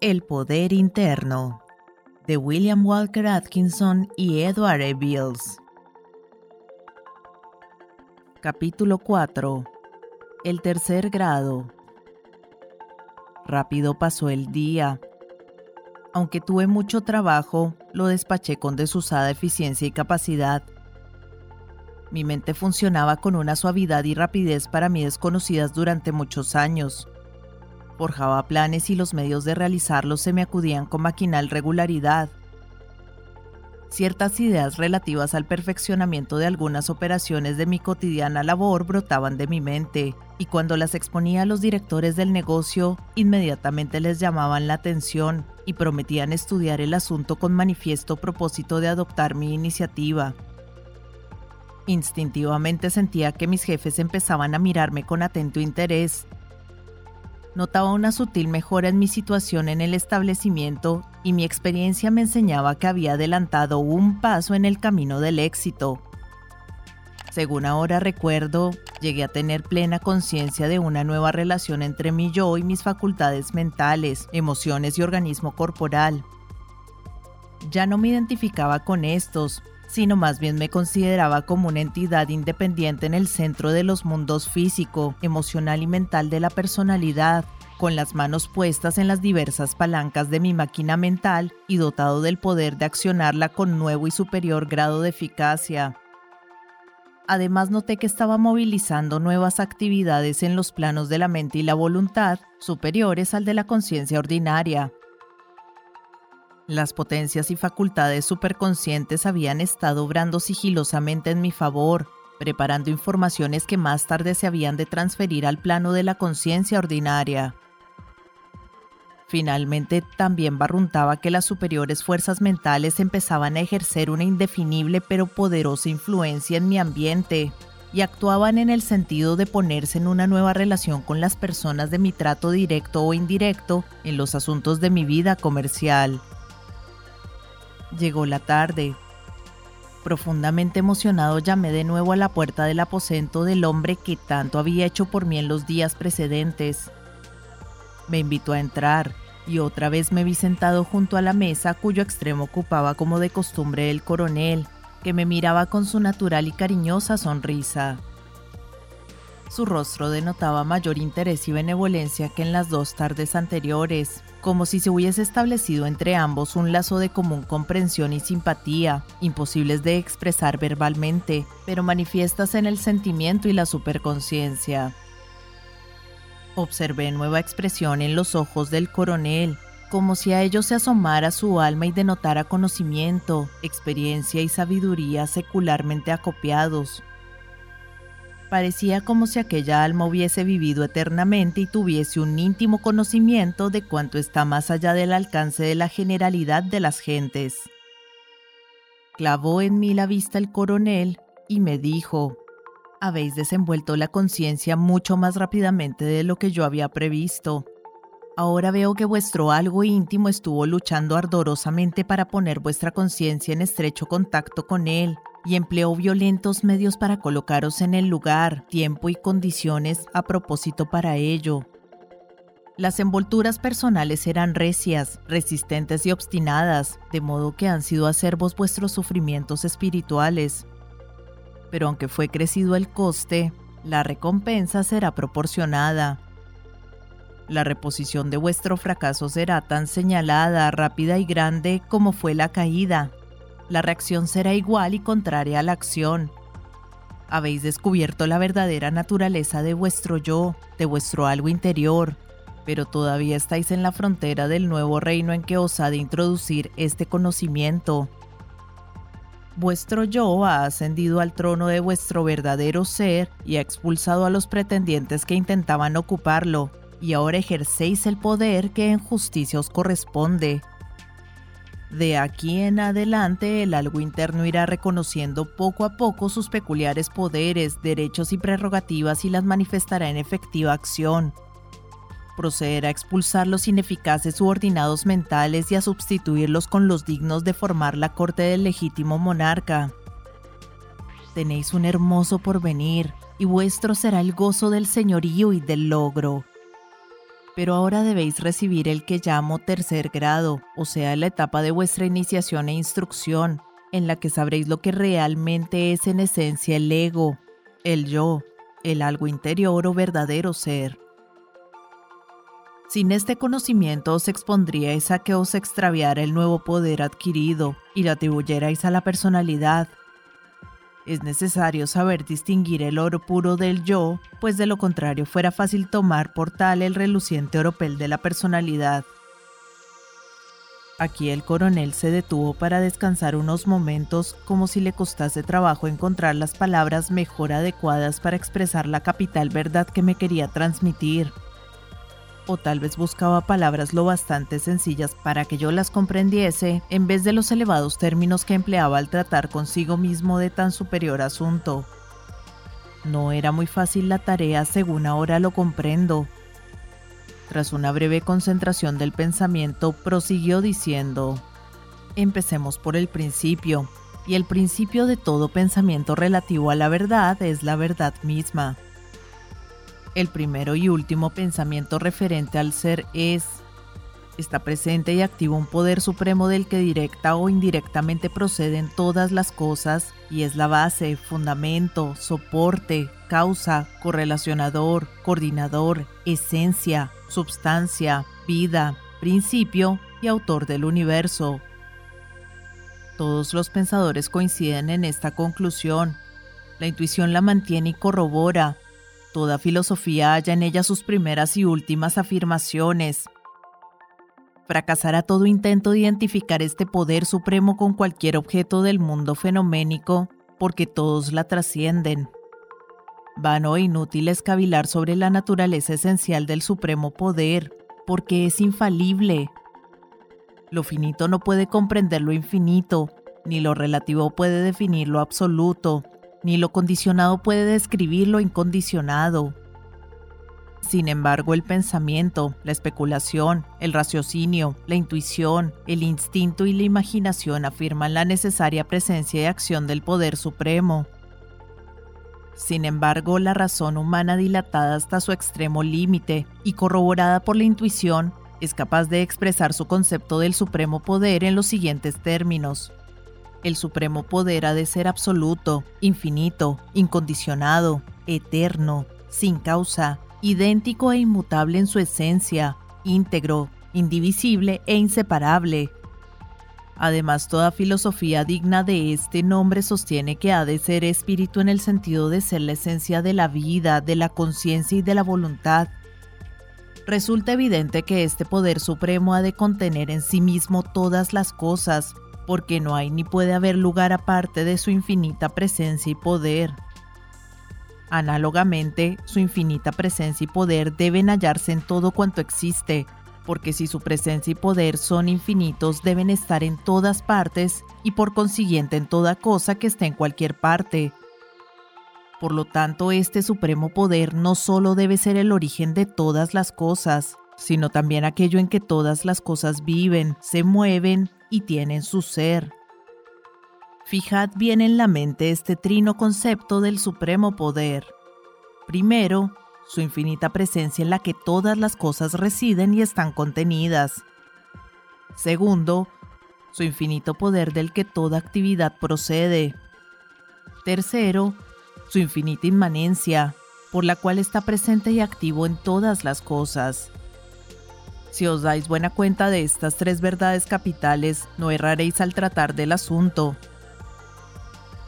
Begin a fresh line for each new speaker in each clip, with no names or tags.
El poder interno de William Walker Atkinson y Edward E. Bills. Capítulo 4. El tercer grado. Rápido pasó el día. Aunque tuve mucho trabajo, lo despaché con desusada eficiencia y capacidad. Mi mente funcionaba con una suavidad y rapidez para mí desconocidas durante muchos años forjaba planes y los medios de realizarlos se me acudían con maquinal regularidad. Ciertas ideas relativas al perfeccionamiento de algunas operaciones de mi cotidiana labor brotaban de mi mente, y cuando las exponía a los directores del negocio, inmediatamente les llamaban la atención y prometían estudiar el asunto con manifiesto propósito de adoptar mi iniciativa. Instintivamente sentía que mis jefes empezaban a mirarme con atento interés Notaba una sutil mejora en mi situación en el establecimiento y mi experiencia me enseñaba que había adelantado un paso en el camino del éxito. Según ahora recuerdo, llegué a tener plena conciencia de una nueva relación entre mi yo y mis facultades mentales, emociones y organismo corporal. Ya no me identificaba con estos, sino más bien me consideraba como una entidad independiente en el centro de los mundos físico, emocional y mental de la personalidad, con las manos puestas en las diversas palancas de mi máquina mental y dotado del poder de accionarla con nuevo y superior grado de eficacia. Además noté que estaba movilizando nuevas actividades en los planos de la mente y la voluntad superiores al de la conciencia ordinaria, las potencias y facultades superconscientes habían estado obrando sigilosamente en mi favor, preparando informaciones que más tarde se habían de transferir al plano de la conciencia ordinaria. Finalmente, también barruntaba que las superiores fuerzas mentales empezaban a ejercer una indefinible pero poderosa influencia en mi ambiente y actuaban en el sentido de ponerse en una nueva relación con las personas de mi trato directo o indirecto en los asuntos de mi vida comercial. Llegó la tarde. Profundamente emocionado llamé de nuevo a la puerta del aposento del hombre que tanto había hecho por mí en los días precedentes. Me invitó a entrar y otra vez me vi sentado junto a la mesa cuyo extremo ocupaba como de costumbre el coronel, que me miraba con su natural y cariñosa sonrisa. Su rostro denotaba mayor interés y benevolencia que en las dos tardes anteriores, como si se hubiese establecido entre ambos un lazo de común comprensión y simpatía, imposibles de expresar verbalmente, pero manifiestas en el sentimiento y la superconciencia. Observé nueva expresión en los ojos del coronel, como si a ellos se asomara su alma y denotara conocimiento, experiencia y sabiduría secularmente acopiados, Parecía como si aquella alma hubiese vivido eternamente y tuviese un íntimo conocimiento de cuanto está más allá del alcance de la generalidad de las gentes. Clavó en mí la vista el coronel y me dijo, habéis desenvuelto la conciencia mucho más rápidamente de lo que yo había previsto. Ahora veo que vuestro algo íntimo estuvo luchando ardorosamente para poner vuestra conciencia en estrecho contacto con él y empleó violentos medios para colocaros en el lugar, tiempo y condiciones a propósito para ello. Las envolturas personales eran recias, resistentes y obstinadas, de modo que han sido acervos vuestros sufrimientos espirituales. Pero aunque fue crecido el coste, la recompensa será proporcionada. La reposición de vuestro fracaso será tan señalada, rápida y grande como fue la caída, la reacción será igual y contraria a la acción. Habéis descubierto la verdadera naturaleza de vuestro yo, de vuestro algo interior, pero todavía estáis en la frontera del nuevo reino en que os ha de introducir este conocimiento. Vuestro yo ha ascendido al trono de vuestro verdadero ser y ha expulsado a los pretendientes que intentaban ocuparlo, y ahora ejercéis el poder que en justicia os corresponde. De aquí en adelante, el algo interno irá reconociendo poco a poco sus peculiares poderes, derechos y prerrogativas y las manifestará en efectiva acción. Procederá a expulsar los ineficaces subordinados mentales y a sustituirlos con los dignos de formar la corte del legítimo monarca. Tenéis un hermoso porvenir, y vuestro será el gozo del señorío y del logro pero ahora debéis recibir el que llamo tercer grado, o sea, la etapa de vuestra iniciación e instrucción, en la que sabréis lo que realmente es en esencia el ego, el yo, el algo interior o verdadero ser. Sin este conocimiento os expondríais a que os extraviara el nuevo poder adquirido y lo atribuyerais a la personalidad. Es necesario saber distinguir el oro puro del yo, pues de lo contrario fuera fácil tomar por tal el reluciente oropel de la personalidad. Aquí el coronel se detuvo para descansar unos momentos como si le costase trabajo encontrar las palabras mejor adecuadas para expresar la capital verdad que me quería transmitir o tal vez buscaba palabras lo bastante sencillas para que yo las comprendiese en vez de los elevados términos que empleaba al tratar consigo mismo de tan superior asunto. No era muy fácil la tarea según ahora lo comprendo. Tras una breve concentración del pensamiento, prosiguió diciendo, Empecemos por el principio, y el principio de todo pensamiento relativo a la verdad es la verdad misma. El primero y último pensamiento referente al ser es, está presente y activo un poder supremo del que directa o indirectamente proceden todas las cosas y es la base, fundamento, soporte, causa, correlacionador, coordinador, esencia, substancia, vida, principio y autor del universo. Todos los pensadores coinciden en esta conclusión. La intuición la mantiene y corrobora, Toda filosofía halla en ella sus primeras y últimas afirmaciones. Fracasará todo intento de identificar este poder supremo con cualquier objeto del mundo fenoménico, porque todos la trascienden. Vano e inútil es cavilar sobre la naturaleza esencial del supremo poder, porque es infalible. Lo finito no puede comprender lo infinito, ni lo relativo puede definir lo absoluto, ni lo condicionado puede describir lo incondicionado. Sin embargo, el pensamiento, la especulación, el raciocinio, la intuición, el instinto y la imaginación afirman la necesaria presencia y acción del poder supremo. Sin embargo, la razón humana dilatada hasta su extremo límite y corroborada por la intuición es capaz de expresar su concepto del supremo poder en los siguientes términos. El supremo poder ha de ser absoluto, infinito, incondicionado, eterno, sin causa, idéntico e inmutable en su esencia, íntegro, indivisible e inseparable. Además, toda filosofía digna de este nombre sostiene que ha de ser espíritu en el sentido de ser la esencia de la vida, de la conciencia y de la voluntad. Resulta evidente que este poder supremo ha de contener en sí mismo todas las cosas, porque no hay ni puede haber lugar aparte de su infinita presencia y poder. Análogamente, su infinita presencia y poder deben hallarse en todo cuanto existe, porque si su presencia y poder son infinitos deben estar en todas partes y por consiguiente en toda cosa que esté en cualquier parte. Por lo tanto, este supremo poder no solo debe ser el origen de todas las cosas, sino también aquello en que todas las cosas viven, se mueven y tienen su ser. Fijad bien en la mente este trino concepto del supremo poder. Primero, su infinita presencia en la que todas las cosas residen y están contenidas. Segundo, su infinito poder del que toda actividad procede. Tercero, su infinita inmanencia, por la cual está presente y activo en todas las cosas. Si os dais buena cuenta de estas tres verdades capitales, no erraréis al tratar del asunto.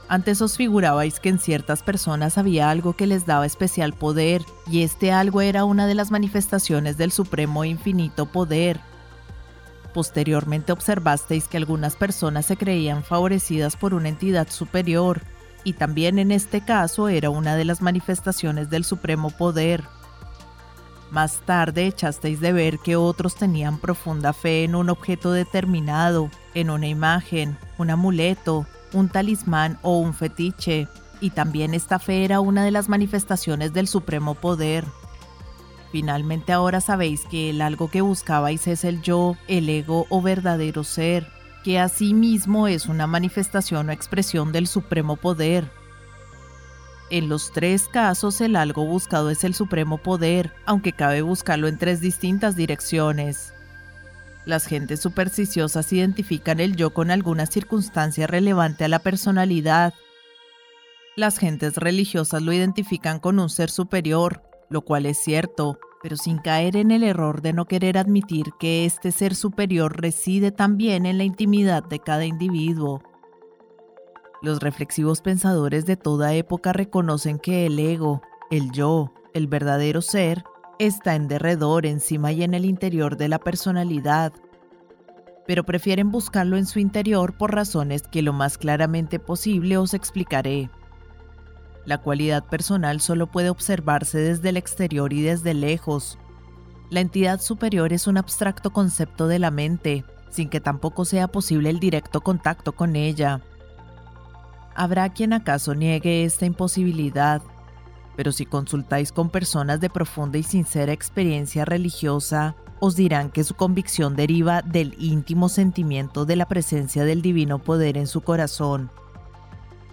Antes os figurabais que en ciertas personas había algo que les daba especial poder, y este algo era una de las manifestaciones del supremo e infinito poder. Posteriormente observasteis que algunas personas se creían favorecidas por una entidad superior, y también en este caso era una de las manifestaciones del supremo poder. Más tarde echasteis de ver que otros tenían profunda fe en un objeto determinado, en una imagen, un amuleto, un talismán o un fetiche, y también esta fe era una de las manifestaciones del supremo poder. Finalmente ahora sabéis que el algo que buscabais es el yo, el ego o verdadero ser, que asimismo es una manifestación o expresión del supremo poder. En los tres casos el algo buscado es el supremo poder, aunque cabe buscarlo en tres distintas direcciones. Las gentes supersticiosas identifican el yo con alguna circunstancia relevante a la personalidad. Las gentes religiosas lo identifican con un ser superior, lo cual es cierto, pero sin caer en el error de no querer admitir que este ser superior reside también en la intimidad de cada individuo. Los reflexivos pensadores de toda época reconocen que el ego, el yo, el verdadero ser, está en derredor, encima y en el interior de la personalidad, pero prefieren buscarlo en su interior por razones que lo más claramente posible os explicaré. La cualidad personal solo puede observarse desde el exterior y desde lejos. La entidad superior es un abstracto concepto de la mente, sin que tampoco sea posible el directo contacto con ella. Habrá quien acaso niegue esta imposibilidad, pero si consultáis con personas de profunda y sincera experiencia religiosa, os dirán que su convicción deriva del íntimo sentimiento de la presencia del divino poder en su corazón.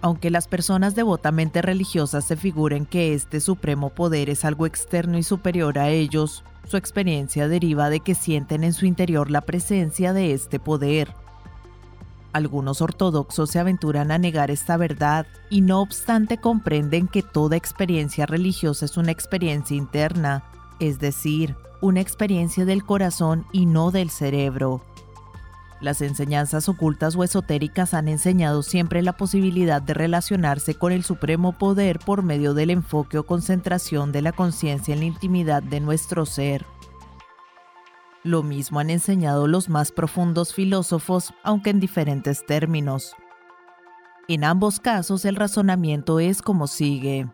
Aunque las personas devotamente religiosas se figuren que este supremo poder es algo externo y superior a ellos, su experiencia deriva de que sienten en su interior la presencia de este poder. Algunos ortodoxos se aventuran a negar esta verdad y no obstante comprenden que toda experiencia religiosa es una experiencia interna, es decir, una experiencia del corazón y no del cerebro. Las enseñanzas ocultas o esotéricas han enseñado siempre la posibilidad de relacionarse con el supremo poder por medio del enfoque o concentración de la conciencia en la intimidad de nuestro ser. Lo mismo han enseñado los más profundos filósofos, aunque en diferentes términos. En ambos casos el razonamiento es como sigue.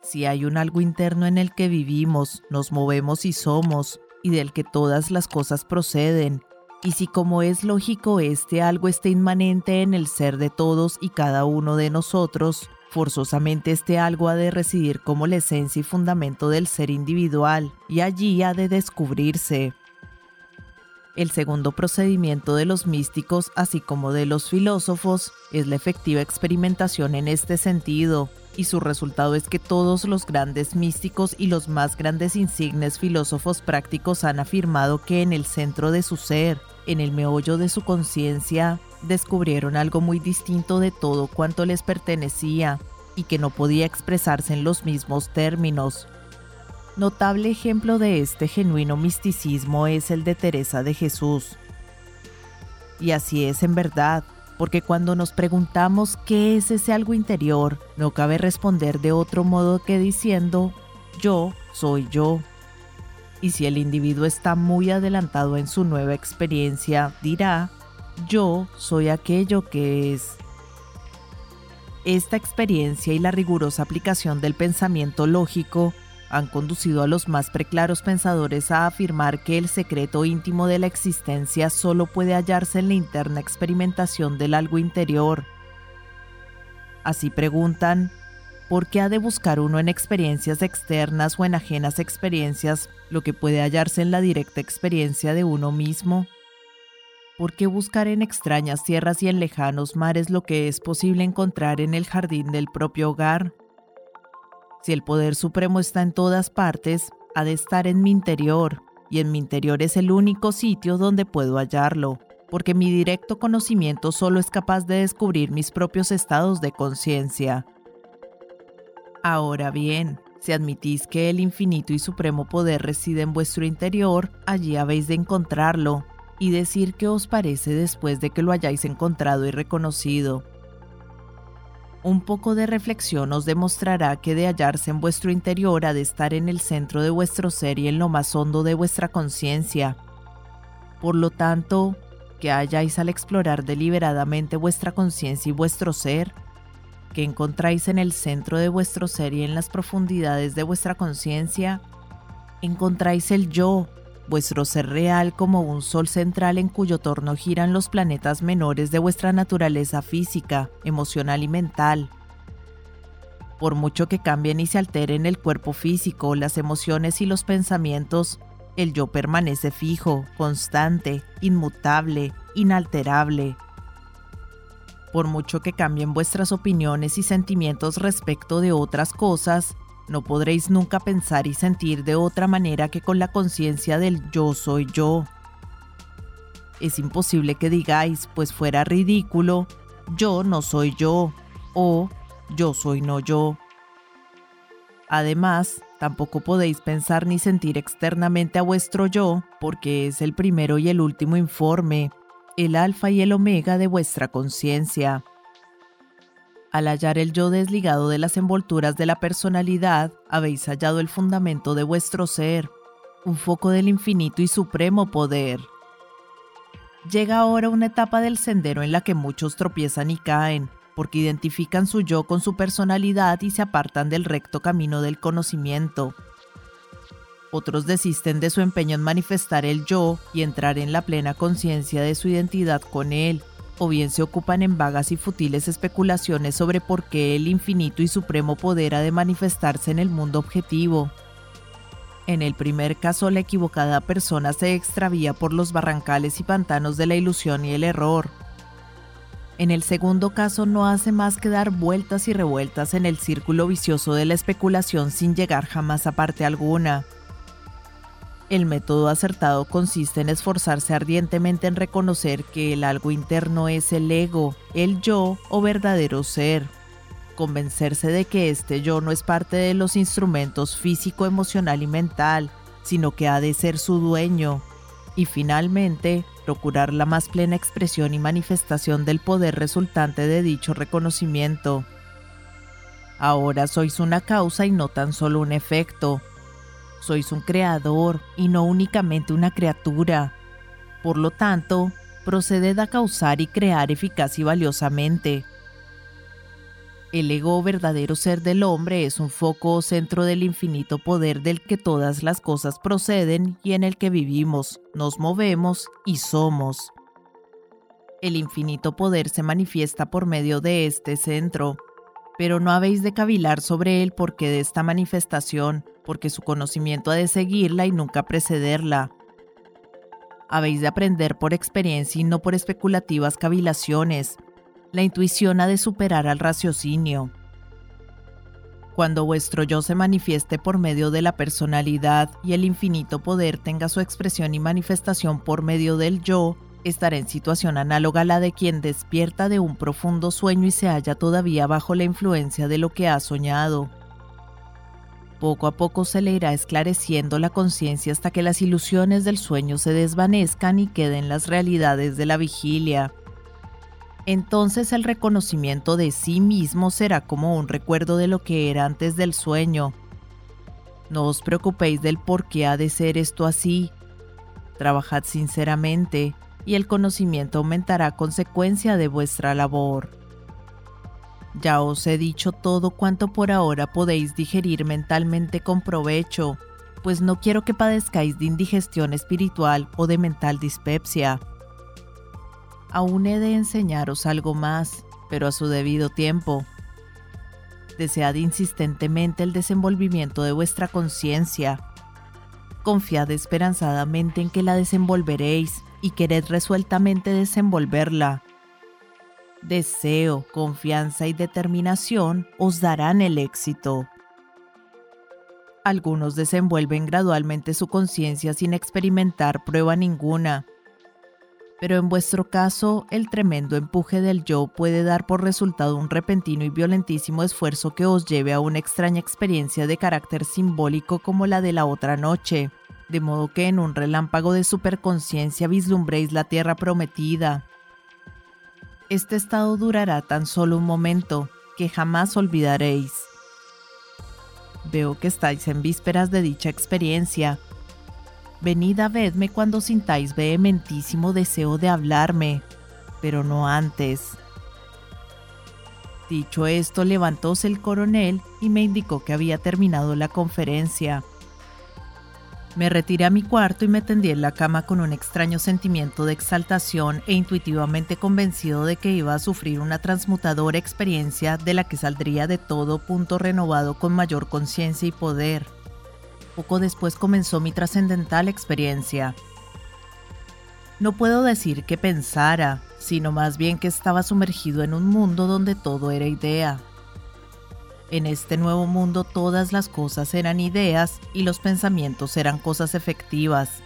Si hay un algo interno en el que vivimos, nos movemos y somos, y del que todas las cosas proceden, y si como es lógico este algo está inmanente en el ser de todos y cada uno de nosotros, forzosamente este algo ha de residir como la esencia y fundamento del ser individual, y allí ha de descubrirse. El segundo procedimiento de los místicos, así como de los filósofos, es la efectiva experimentación en este sentido, y su resultado es que todos los grandes místicos y los más grandes insignes filósofos prácticos han afirmado que en el centro de su ser, en el meollo de su conciencia, descubrieron algo muy distinto de todo cuanto les pertenecía y que no podía expresarse en los mismos términos, Notable ejemplo de este genuino misticismo es el de Teresa de Jesús. Y así es en verdad, porque cuando nos preguntamos qué es ese algo interior, no cabe responder de otro modo que diciendo, yo soy yo. Y si el individuo está muy adelantado en su nueva experiencia, dirá, yo soy aquello que es. Esta experiencia y la rigurosa aplicación del pensamiento lógico han conducido a los más preclaros pensadores a afirmar que el secreto íntimo de la existencia solo puede hallarse en la interna experimentación del algo interior. Así preguntan, ¿por qué ha de buscar uno en experiencias externas o en ajenas experiencias lo que puede hallarse en la directa experiencia de uno mismo? ¿Por qué buscar en extrañas tierras y en lejanos mares lo que es posible encontrar en el jardín del propio hogar? Si el poder supremo está en todas partes, ha de estar en mi interior, y en mi interior es el único sitio donde puedo hallarlo, porque mi directo conocimiento solo es capaz de descubrir mis propios estados de conciencia. Ahora bien, si admitís que el infinito y supremo poder reside en vuestro interior, allí habéis de encontrarlo, y decir qué os parece después de que lo hayáis encontrado y reconocido. Un poco de reflexión os demostrará que de hallarse en vuestro interior ha de estar en el centro de vuestro ser y en lo más hondo de vuestra conciencia. Por lo tanto, que halláis al explorar deliberadamente vuestra conciencia y vuestro ser, que encontráis en el centro de vuestro ser y en las profundidades de vuestra conciencia, encontráis el yo, vuestro ser real como un sol central en cuyo torno giran los planetas menores de vuestra naturaleza física, emocional y mental. Por mucho que cambien y se alteren el cuerpo físico, las emociones y los pensamientos, el yo permanece fijo, constante, inmutable, inalterable. por mucho que cambien vuestras opiniones y sentimientos respecto de otras cosas, no podréis nunca pensar y sentir de otra manera que con la conciencia del yo soy yo. Es imposible que digáis, pues fuera ridículo, yo no soy yo o yo soy no yo. Además, tampoco podéis pensar ni sentir externamente a vuestro yo, porque es el primero y el último informe, el alfa y el omega de vuestra conciencia. Al hallar el yo desligado de las envolturas de la personalidad, habéis hallado el fundamento de vuestro ser, un foco del infinito y supremo poder. Llega ahora una etapa del sendero en la que muchos tropiezan y caen, porque identifican su yo con su personalidad y se apartan del recto camino del conocimiento. Otros desisten de su empeño en manifestar el yo y entrar en la plena conciencia de su identidad con él, o bien se ocupan en vagas y futiles especulaciones sobre por qué el infinito y supremo poder ha de manifestarse en el mundo objetivo. En el primer caso, la equivocada persona se extravía por los barrancales y pantanos de la ilusión y el error. En el segundo caso, no hace más que dar vueltas y revueltas en el círculo vicioso de la especulación sin llegar jamás a parte alguna. El método acertado consiste en esforzarse ardientemente en reconocer que el algo interno es el ego, el yo o verdadero ser. Convencerse de que este yo no es parte de los instrumentos físico, emocional y mental, sino que ha de ser su dueño. Y finalmente, procurar la más plena expresión y manifestación del poder resultante de dicho reconocimiento. Ahora sois una causa y no tan solo un efecto sois un creador y no únicamente una criatura. Por lo tanto, proceded a causar y crear eficaz y valiosamente. El ego verdadero ser del hombre es un foco o centro del infinito poder del que todas las cosas proceden y en el que vivimos, nos movemos y somos. El infinito poder se manifiesta por medio de este centro, pero no habéis de cavilar sobre el porqué de esta manifestación, porque su conocimiento ha de seguirla y nunca precederla. Habéis de aprender por experiencia y no por especulativas cavilaciones. La intuición ha de superar al raciocinio. Cuando vuestro yo se manifieste por medio de la personalidad y el infinito poder tenga su expresión y manifestación por medio del yo, estará en situación análoga a la de quien despierta de un profundo sueño y se halla todavía bajo la influencia de lo que ha soñado. Poco a poco se le irá esclareciendo la conciencia hasta que las ilusiones del sueño se desvanezcan y queden las realidades de la vigilia. Entonces el reconocimiento de sí mismo será como un recuerdo de lo que era antes del sueño. No os preocupéis del por qué ha de ser esto así. Trabajad sinceramente y el conocimiento aumentará a consecuencia de vuestra labor. Ya os he dicho todo cuanto por ahora podéis digerir mentalmente con provecho, pues no quiero que padezcáis de indigestión espiritual o de mental dispepsia. Aún he de enseñaros algo más, pero a su debido tiempo. Desead insistentemente el desenvolvimiento de vuestra conciencia. Confiad esperanzadamente en que la desenvolveréis y quered resueltamente desenvolverla deseo, confianza y determinación os darán el éxito. Algunos desenvuelven gradualmente su conciencia sin experimentar prueba ninguna, pero en vuestro caso el tremendo empuje del yo puede dar por resultado un repentino y violentísimo esfuerzo que os lleve a una extraña experiencia de carácter simbólico como la de la otra noche, de modo que en un relámpago de superconciencia vislumbréis la tierra prometida, este estado durará tan solo un momento que jamás olvidaréis. Veo que estáis en vísperas de dicha experiencia. Venid a verme cuando sintáis vehementísimo deseo de hablarme, pero no antes. Dicho esto, levantóse el coronel y me indicó que había terminado la conferencia. Me retiré a mi cuarto y me tendí en la cama con un extraño sentimiento de exaltación e intuitivamente convencido de que iba a sufrir una transmutadora experiencia de la que saldría de todo punto renovado con mayor conciencia y poder. Poco después comenzó mi trascendental experiencia. No puedo decir que pensara, sino más bien que estaba sumergido en un mundo donde todo era idea. En este nuevo mundo todas las cosas eran ideas y los pensamientos eran cosas efectivas.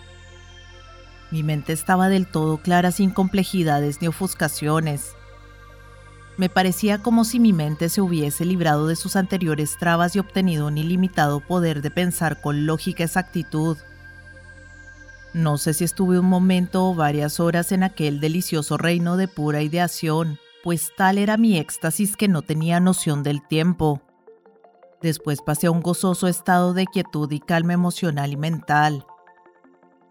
Mi mente estaba del todo clara sin complejidades ni ofuscaciones. Me parecía como si mi mente se hubiese librado de sus anteriores trabas y obtenido un ilimitado poder de pensar con lógica exactitud. No sé si estuve un momento o varias horas en aquel delicioso reino de pura ideación, pues tal era mi éxtasis que no tenía noción del tiempo. Después pasé a un gozoso estado de quietud y calma emocional y mental.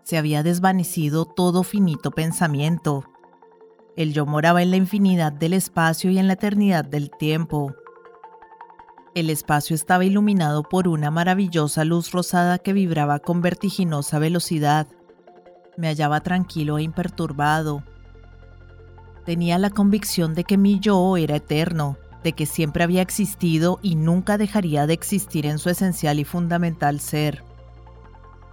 Se había desvanecido todo finito pensamiento. El yo moraba en la infinidad del espacio y en la eternidad del tiempo. El espacio estaba iluminado por una maravillosa luz rosada que vibraba con vertiginosa velocidad. Me hallaba tranquilo e imperturbado. Tenía la convicción de que mi yo era eterno, de que siempre había existido y nunca dejaría de existir en su esencial y fundamental ser.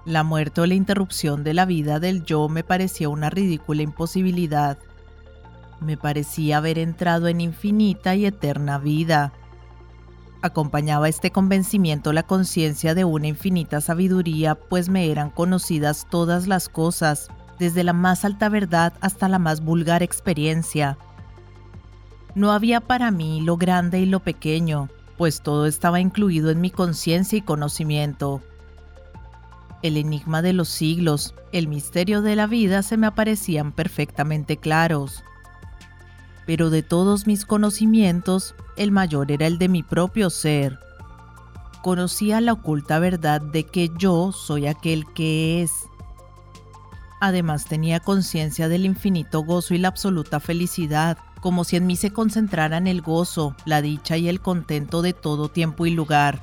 La muerte o la interrupción de la vida del yo me parecía una ridícula imposibilidad. Me parecía haber entrado en infinita y eterna vida. Acompañaba este convencimiento la conciencia de una infinita sabiduría, pues me eran conocidas todas las cosas, desde la más alta verdad hasta la más vulgar experiencia no había para mí lo grande y lo pequeño, pues todo estaba incluido en mi conciencia y conocimiento. El enigma de los siglos, el misterio de la vida se me aparecían perfectamente claros. Pero de todos mis conocimientos, el mayor era el de mi propio ser. Conocía la oculta verdad de que yo soy aquel que es. Además tenía conciencia del infinito gozo y la absoluta felicidad como si en mí se concentraran el gozo, la dicha y el contento de todo tiempo y lugar.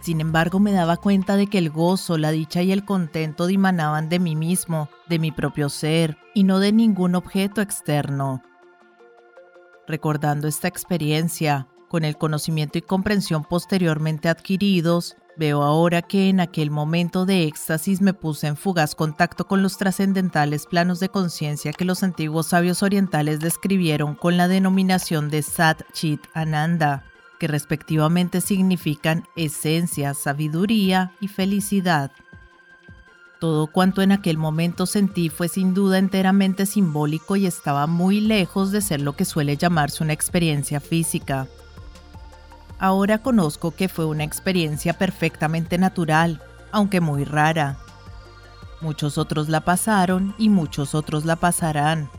Sin embargo, me daba cuenta de que el gozo, la dicha y el contento dimanaban de mí mismo, de mi propio ser, y no de ningún objeto externo. Recordando esta experiencia, con el conocimiento y comprensión posteriormente adquiridos, Veo ahora que en aquel momento de éxtasis me puse en fugaz contacto con los trascendentales planos de conciencia que los antiguos sabios orientales describieron con la denominación de Sat Chit Ananda, que respectivamente significan esencia, sabiduría y felicidad. Todo cuanto en aquel momento sentí fue sin duda enteramente simbólico y estaba muy lejos de ser lo que suele llamarse una experiencia física. Ahora conozco que fue una experiencia perfectamente natural, aunque muy rara. Muchos otros la pasaron y muchos otros la pasarán.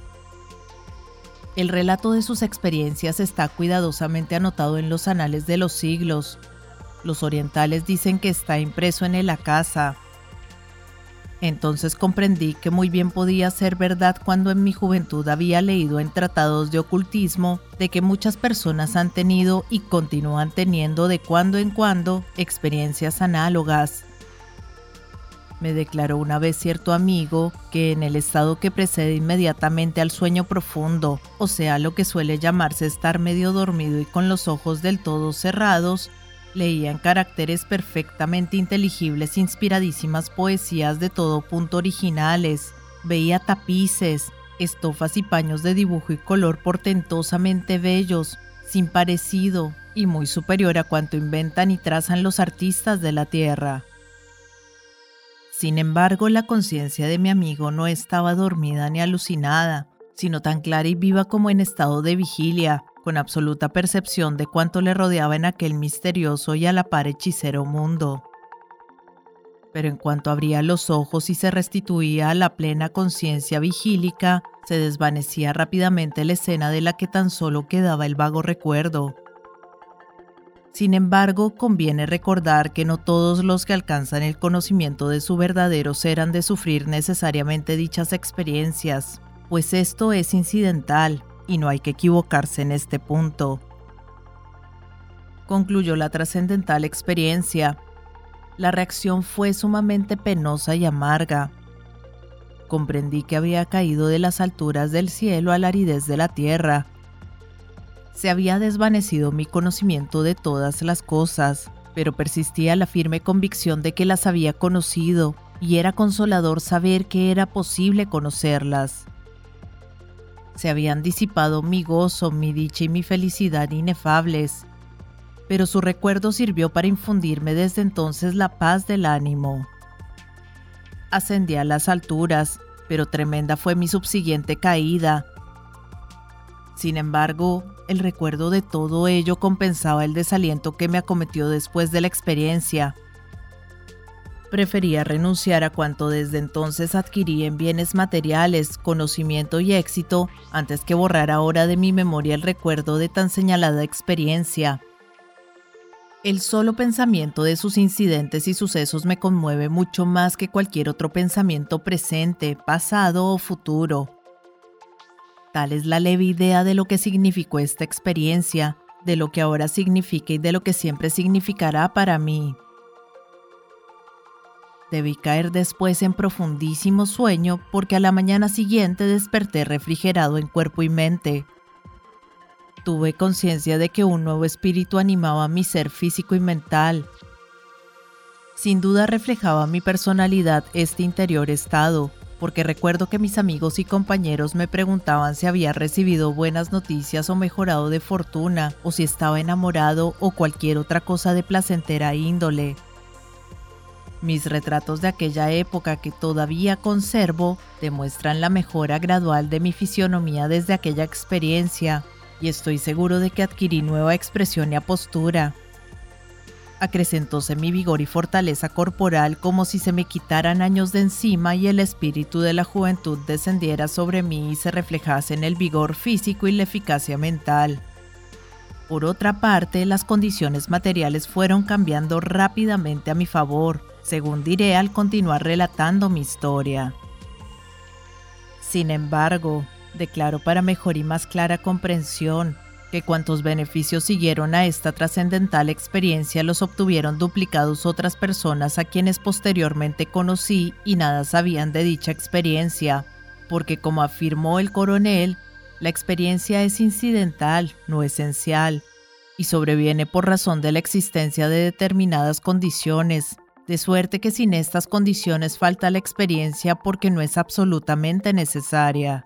El relato de sus experiencias está cuidadosamente anotado en los anales de los siglos. Los orientales dicen que está impreso en el Akasa, entonces comprendí que muy bien podía ser verdad cuando en mi juventud había leído en tratados de ocultismo de que muchas personas han tenido y continúan teniendo de cuando en cuando experiencias análogas. Me declaró una vez cierto amigo que en el estado que precede inmediatamente al sueño profundo, o sea, lo que suele llamarse estar medio dormido y con los ojos del todo cerrados, Leía en caracteres perfectamente inteligibles inspiradísimas poesías de todo punto originales. Veía tapices, estofas y paños de dibujo y color portentosamente bellos, sin parecido y muy superior a cuanto inventan y trazan los artistas de la tierra. Sin embargo, la conciencia de mi amigo no estaba dormida ni alucinada, sino tan clara y viva como en estado de vigilia, con absoluta percepción de cuánto le rodeaba en aquel misterioso y a la par hechicero mundo. Pero en cuanto abría los ojos y se restituía a la plena conciencia vigílica, se desvanecía rápidamente la escena de la que tan solo quedaba el vago recuerdo. Sin embargo, conviene recordar que no todos los que alcanzan el conocimiento de su verdadero ser han de sufrir necesariamente dichas experiencias, pues esto es incidental, y no hay que equivocarse en este punto. Concluyó la trascendental experiencia. La reacción fue sumamente penosa y amarga. Comprendí que había caído de las alturas del cielo a la aridez de la tierra. Se había desvanecido mi conocimiento de todas las cosas, pero persistía la firme convicción de que las había conocido, y era consolador saber que era posible conocerlas. Se habían disipado mi gozo, mi dicha y mi felicidad inefables, pero su recuerdo sirvió para infundirme desde entonces la paz del ánimo. Ascendí a las alturas, pero tremenda fue mi subsiguiente caída. Sin embargo, el recuerdo de todo ello compensaba el desaliento que me acometió después de la experiencia. Prefería renunciar a cuanto desde entonces adquirí en bienes materiales, conocimiento y éxito, antes que borrar ahora de mi memoria el recuerdo de tan señalada experiencia. El solo pensamiento de sus incidentes y sucesos me conmueve mucho más que cualquier otro pensamiento presente, pasado o futuro. Tal es la leve idea de lo que significó esta experiencia, de lo que ahora significa y de lo que siempre significará para mí. Debí caer después en profundísimo sueño porque a la mañana siguiente desperté refrigerado en cuerpo y mente tuve conciencia de que un nuevo espíritu animaba mi ser físico y mental. Sin duda reflejaba mi personalidad este interior estado, porque recuerdo que mis amigos y compañeros me preguntaban si había recibido buenas noticias o mejorado de fortuna, o si estaba enamorado o cualquier otra cosa de placentera índole. Mis retratos de aquella época que todavía conservo demuestran la mejora gradual de mi fisionomía desde aquella experiencia, y estoy seguro de que adquirí nueva expresión y apostura. Acrecentóse mi vigor y fortaleza corporal como si se me quitaran años de encima y el espíritu de la juventud descendiera sobre mí y se reflejase en el vigor físico y la eficacia mental. Por otra parte, las condiciones materiales fueron cambiando rápidamente a mi favor, según diré al continuar relatando mi historia. Sin embargo, declaro para mejor y más clara comprensión que cuantos beneficios siguieron a esta trascendental experiencia los obtuvieron duplicados otras personas a quienes posteriormente conocí y nada sabían de dicha experiencia, porque como afirmó el coronel, la experiencia es incidental, no esencial, y sobreviene por razón de la existencia de determinadas condiciones, de suerte que sin estas condiciones falta la experiencia porque no es absolutamente necesaria.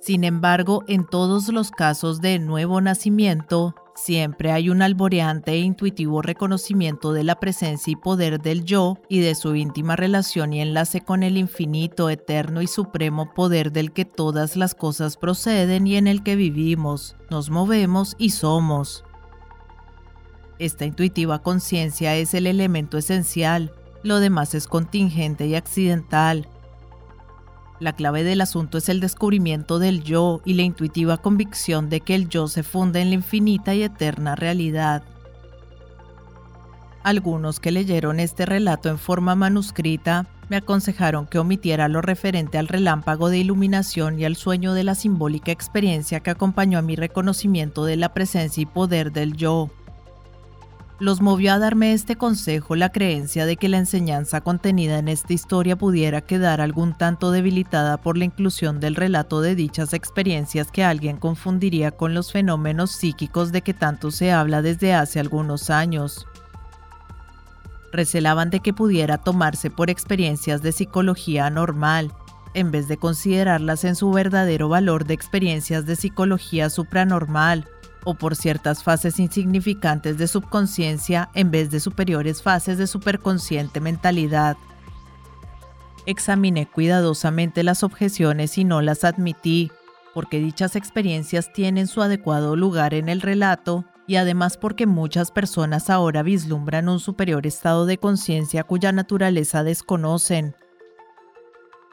Sin embargo, en todos los casos de nuevo nacimiento, siempre hay un alboreante e intuitivo reconocimiento de la presencia y poder del yo y de su íntima relación y enlace con el infinito, eterno y supremo poder del que todas las cosas proceden y en el que vivimos, nos movemos y somos. Esta intuitiva conciencia es el elemento esencial, lo demás es contingente y accidental, la clave del asunto es el descubrimiento del yo y la intuitiva convicción de que el yo se funda en la infinita y eterna realidad. Algunos que leyeron este relato en forma manuscrita me aconsejaron que omitiera lo referente al relámpago de iluminación y al sueño de la simbólica experiencia que acompañó a mi reconocimiento de la presencia y poder del yo los movió a darme este consejo la creencia de que la enseñanza contenida en esta historia pudiera quedar algún tanto debilitada por la inclusión del relato de dichas experiencias que alguien confundiría con los fenómenos psíquicos de que tanto se habla desde hace algunos años. Recelaban de que pudiera tomarse por experiencias de psicología normal, en vez de considerarlas en su verdadero valor de experiencias de psicología supranormal o por ciertas fases insignificantes de subconsciencia en vez de superiores fases de superconsciente mentalidad. Examiné cuidadosamente las objeciones y no las admití, porque dichas experiencias tienen su adecuado lugar en el relato y además porque muchas personas ahora vislumbran un superior estado de conciencia cuya naturaleza desconocen.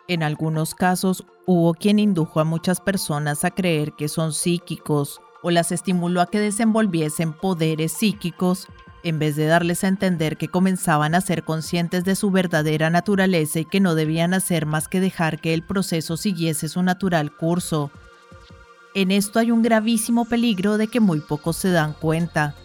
En algunos casos hubo quien indujo a muchas personas a creer que son psíquicos o las estimuló a que desenvolviesen poderes psíquicos en vez de darles a entender que comenzaban a ser conscientes de su verdadera naturaleza y que no debían hacer más que dejar que el proceso siguiese su natural curso. En esto hay un gravísimo peligro de que muy pocos se dan cuenta.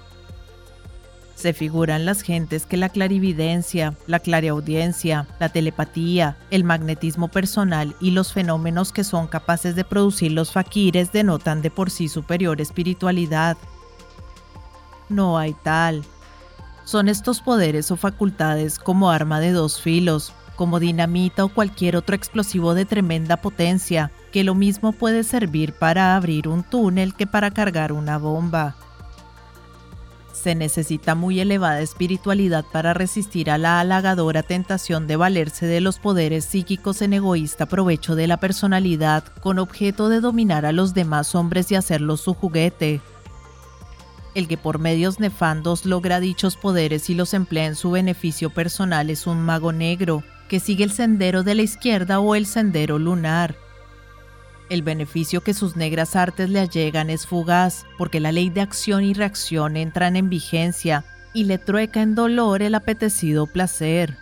Se figuran las gentes que la clarividencia, la clariaudiencia, la telepatía, el magnetismo personal y los fenómenos que son capaces de producir los faquires denotan de por sí superior espiritualidad. No hay tal. Son estos poderes o facultades como arma de dos filos, como dinamita o cualquier otro explosivo de tremenda potencia, que lo mismo puede servir para abrir un túnel que para cargar una bomba. Se necesita muy elevada espiritualidad para resistir a la halagadora tentación de valerse de los poderes psíquicos en egoísta provecho de la personalidad con objeto de dominar a los demás hombres y hacerlos su juguete. El que por medios nefandos logra dichos poderes y los emplea en su beneficio personal es un mago negro, que sigue el sendero de la izquierda o el sendero lunar. El beneficio que sus negras artes le allegan es fugaz, porque la ley de acción y reacción entran en vigencia y le trueca en dolor el apetecido placer.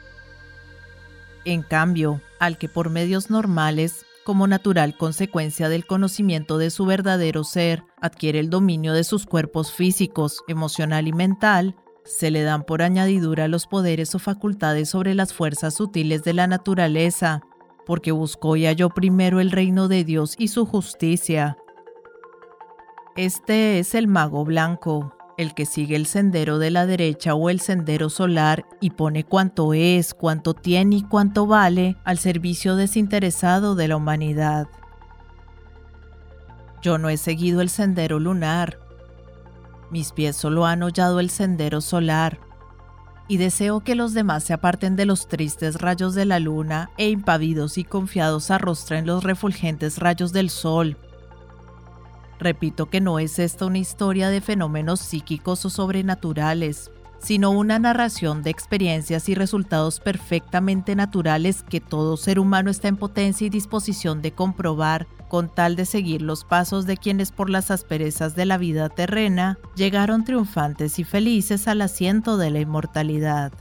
En cambio, al que por medios normales, como natural consecuencia del conocimiento de su verdadero ser, adquiere el dominio de sus cuerpos físicos, emocional y mental, se le dan por añadidura los poderes o facultades sobre las fuerzas sutiles de la naturaleza, porque buscó y halló primero el reino de Dios y su justicia. Este es el mago blanco, el que sigue el sendero de la derecha o el sendero solar y pone cuanto es, cuanto tiene y cuanto vale al servicio desinteresado de la humanidad. Yo no he seguido el sendero lunar, mis pies solo han hollado el sendero solar, y deseo que los demás se aparten de los tristes rayos de la luna e impavidos y confiados arrostren los refulgentes rayos del sol. Repito que no es esta una historia de fenómenos psíquicos o sobrenaturales, sino una narración de experiencias y resultados perfectamente naturales que todo ser humano está en potencia y disposición de comprobar con tal de seguir los pasos de quienes por las asperezas de la vida terrena llegaron triunfantes y felices al asiento de la inmortalidad.